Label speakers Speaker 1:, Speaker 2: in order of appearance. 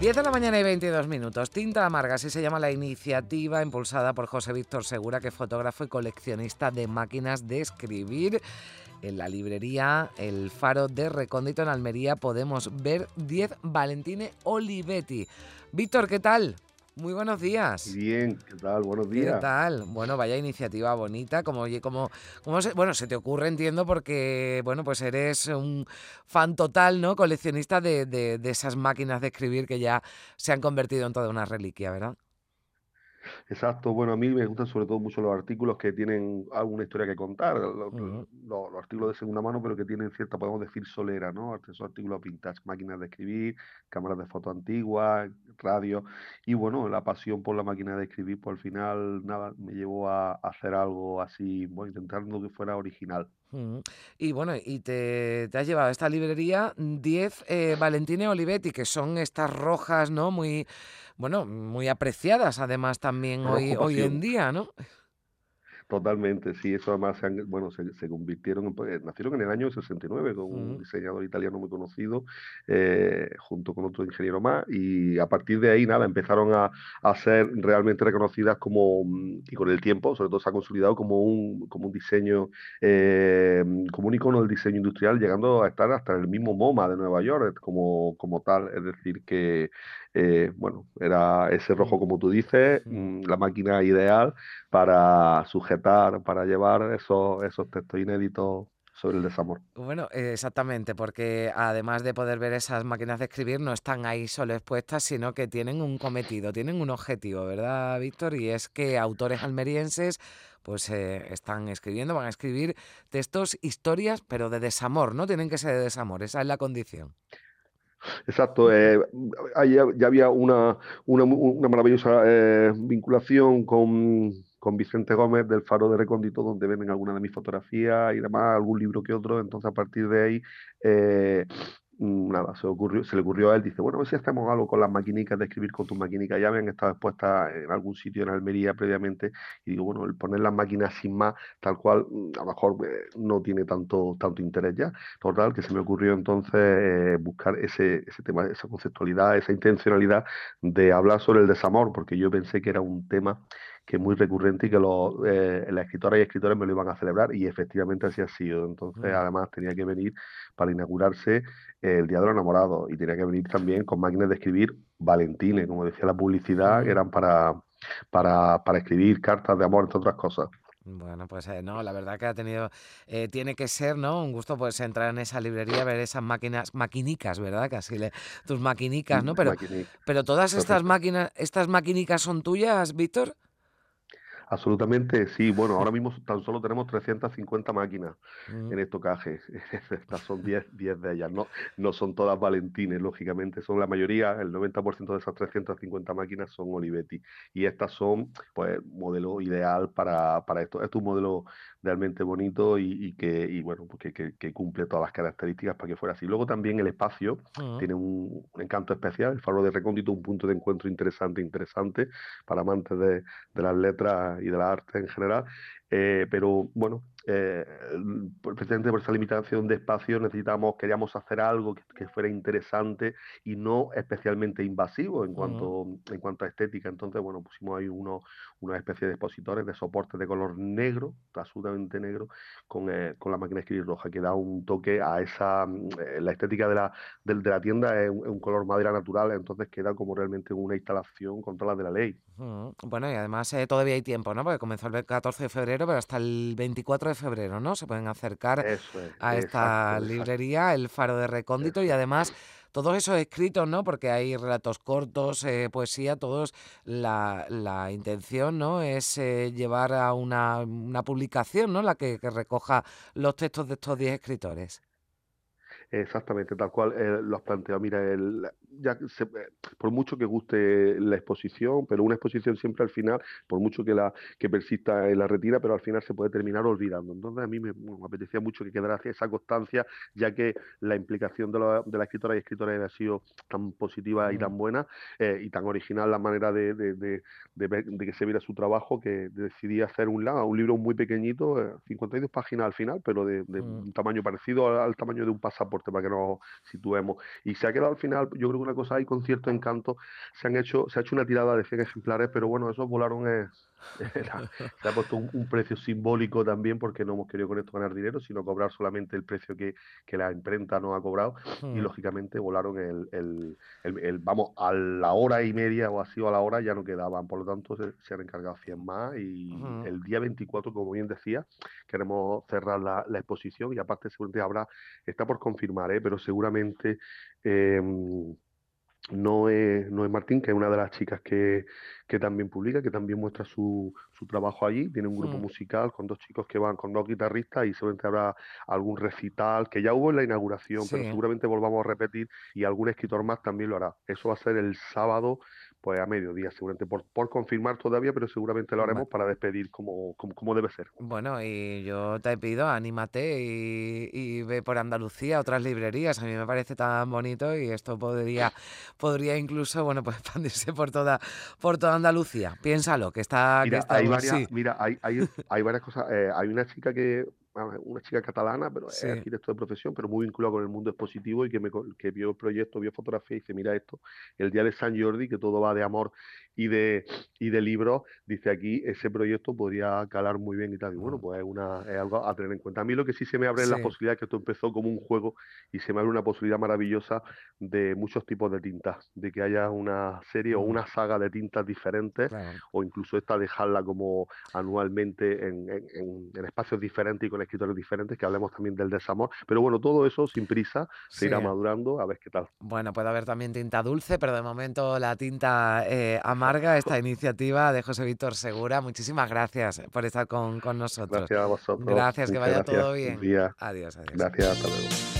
Speaker 1: 10 de la mañana y 22 minutos. Tinta Amarga, así se llama la iniciativa impulsada por José Víctor Segura, que es fotógrafo y coleccionista de máquinas de escribir. En la librería El Faro de Recóndito en Almería podemos ver 10 Valentine Olivetti. Víctor, ¿qué tal? Muy buenos días.
Speaker 2: Bien, ¿qué tal? Buenos días.
Speaker 1: ¿Qué tal? Bueno, vaya iniciativa bonita. Como, como, como se, bueno, se te ocurre, entiendo, porque, bueno, pues eres un fan total, ¿no? Coleccionista de, de, de esas máquinas de escribir que ya se han convertido en toda una reliquia, ¿verdad?
Speaker 2: Exacto, bueno, a mí me gustan sobre todo mucho los artículos que tienen alguna historia que contar, los, artículos de segunda mano, pero que tienen cierta, podemos decir, solera, ¿no? Esos artículos vintage, máquinas de escribir, cámaras de foto antiguas, radio, y bueno, la pasión por la máquina de escribir, pues al final, nada, me llevó a, hacer algo así, bueno, intentando que fuera original.
Speaker 1: Y bueno, y te, has llevado a esta librería 10 eh, Valentine Olivetti, que son estas rojas, ¿no? Muy bueno, muy apreciadas además también hoy, hoy en día, ¿no?
Speaker 2: Totalmente, sí, eso además se, bueno, se, convirtieron, en, pues, nacieron en el año 69 con un diseñador italiano muy conocido, eh, junto con otro ingeniero más, y a partir de ahí, nada, empezaron a, ser realmente reconocidas como, mm, y con el tiempo, sobre todo se ha consolidado como un, como un diseño, eh, como un icono del diseño industrial, llegando a estar hasta el mismo MoMA de Nueva York como, como tal, es decir, que, eh, bueno, era ese rojo como tú dices, mm, la máquina ideal para sujetar, para llevar esos, esos textos inéditos sobre el desamor.
Speaker 1: Bueno, exactamente, porque además de poder ver esas máquinas de escribir, no están ahí solo expuestas, sino que tienen un cometido, tienen un objetivo, ¿verdad, Víctor? Y es que autores almerienses pues eh, están escribiendo, van a escribir textos, historias, pero de desamor, ¿no? Tienen que ser de desamor, esa es la condición.
Speaker 2: Exacto, eh, ya, había una, una, maravillosa eh, vinculación con, con, Vicente Gómez del Faro de Recóndito, donde ven algunas de mis fotografías y demás, algún libro que otro, entonces a partir de ahí eh, nada, se, ocurrió, se le ocurrió a él, dice, bueno, a ver si hacemos algo con las maquinicas de escribir con tus maquinicas, ya habían estado expuestas en algún sitio en Almería previamente, y digo, bueno, el poner las máquinas sin más, tal cual, mm, a lo mejor eh, no tiene tanto, tanto interés ya, total, que se me ocurrió entonces eh, buscar ese, ese tema, esa conceptualidad, esa intencionalidad de hablar sobre el desamor, porque yo pensé que era un tema que es muy recurrente y que los, eh, las escritoras y escritores me lo iban a celebrar y efectivamente así ha sido. Entonces, mm. además, tenía que venir para inaugurarse el Día de los Enamorados y tenía que venir también con máquinas de escribir Valentine, como decía la publicidad, que eran para, para, para escribir cartas de amor, entre otras cosas.
Speaker 1: Bueno, pues eh, no, la verdad que ha tenido, eh, tiene que ser, ¿no? Un gusto pues entrar en esa librería, ver esas máquinas, maquinicas, ¿verdad? Casi le, tus maquinicas, ¿no? Pero, pero todas estas máquinas, estas maquinicas son tuyas, Víctor.
Speaker 2: Absolutamente, sí. Bueno, ahora mismo tan solo tenemos 350 máquinas mm. en estocaje. Estas son 10, 10 de ellas. No, no son todas Valentines, lógicamente. Son la mayoría, el 90% de esas 350 máquinas son Olivetti. Y estas son, pues, modelo ideal para, para esto. Es un modelo realmente bonito y, que, y bueno, pues que, cumple todas las características para que fuera así. Luego también el espacio mm. tiene un, encanto especial. El faro de recóndito, un punto de encuentro interesante, interesante para amantes de, de las letras y de la arte en general, eh, pero bueno, eh, precisamente por esa limitación de espacio necesitamos, queríamos hacer algo que, fuera interesante y no especialmente invasivo en cuanto, en cuanto a estética. Entonces, bueno, pusimos ahí uno, una especie de expositores de soporte de color negro, absolutamente negro, con, eh, con la máquina de escribir roja, que da un toque a esa, mm, eh, la estética de la, de, la tienda es un, color madera natural, entonces queda como realmente una instalación contra la de la ley.
Speaker 1: Bueno, y además todavía hay tiempo, ¿no? Porque comenzó el 14 de febrero, pero hasta el 24 de febrero, ¿no? Se pueden acercar a esta librería, el Faro de Recóndito, y además todos esos escritos, ¿no? Porque hay relatos cortos, eh, poesía, todos, la, la, intención, ¿no? Es eh, llevar a una, una, publicación, ¿no? La que, que recoja los textos de estos 10 escritores.
Speaker 2: Exactamente, tal cual eh, lo has planteado. Mira, el, ya eh, por mucho que guste la exposición, pero una exposición siempre al final, por mucho que la que persista en la retira, pero al final se puede terminar olvidando. Entonces a mí me, apetecía mucho que quedara esa constancia, ya que la implicación de la, de la escritora y escritora había sido tan positiva y tan buena eh, y tan original la manera de, de, de, que se viera su trabajo que decidí hacer un, un libro muy pequeñito, 52 páginas al final, pero de, un tamaño parecido al tamaño de un pasaporte para que nos situemos. Y se ha quedado al final, yo creo que una cosa hay con cierto encanto, se han hecho, se ha hecho una tirada de 100 ejemplares, pero bueno, esos volaron se ha puesto un, precio simbólico también porque no hemos querido con esto ganar dinero, sino cobrar solamente el precio que, que la imprenta nos ha cobrado y hmm. lógicamente volaron el, el, el, vamos, a la hora y media o así o a la hora ya no quedaban, por lo tanto se, han encargado 100 más y hmm. el día 24, como bien decía, queremos cerrar la, la exposición y aparte seguramente habrá, está por confirmar, ¿eh? pero seguramente... Eh, no es, no es Martín, que es una de las chicas que, que también publica, que también muestra su, su trabajo allí. Tiene un grupo mm. musical con dos chicos que van, con dos guitarristas y seguramente habrá algún recital que ya hubo en la inauguración, pero seguramente volvamos a repetir y algún escritor más también lo hará. Eso va a ser el sábado pues a mediodía, seguramente por, por confirmar todavía, pero seguramente lo haremos para despedir como, como, debe ser.
Speaker 1: Bueno, y yo te pido, anímate y, y, ve por Andalucía, otras librerías, a mí me parece tan bonito y esto podría, podría incluso, bueno, pues expandirse por toda, por toda Andalucía. Piénsalo, que está...
Speaker 2: Mira,
Speaker 1: hay,
Speaker 2: varias, mira hay, hay, hay varias cosas, eh, hay una chica que una chica catalana, pero es arquitecto de profesión, pero muy vinculado con el mundo expositivo y que, me, que vio el proyecto, vio fotografía y dice, mira esto, el día de San Jordi, que todo va de amor y de, y de libros, dice aquí, ese proyecto podría calar muy bien y tal. Y bueno, pues es, una, es algo a tener en cuenta. A mí lo que sí se me abre es la posibilidad que esto empezó como un juego y se me abre una posibilidad maravillosa de muchos tipos de tintas, de que haya una serie o mm. una saga de tintas diferentes o incluso esta dejarla como anualmente en, en, en espacios diferentes y con escritores diferentes, que hablemos también del desamor. Pero bueno, todo eso sin prisa se irá madurando a ver qué tal.
Speaker 1: Bueno, puede haber también tinta dulce, pero de momento la tinta eh, amarga, esta iniciativa de José Víctor Segura. Muchísimas gracias por estar con, con nosotros.
Speaker 2: Gracias a vosotros.
Speaker 1: Gracias, que vaya todo bien. Adiós, adiós.
Speaker 2: Gracias, hasta luego.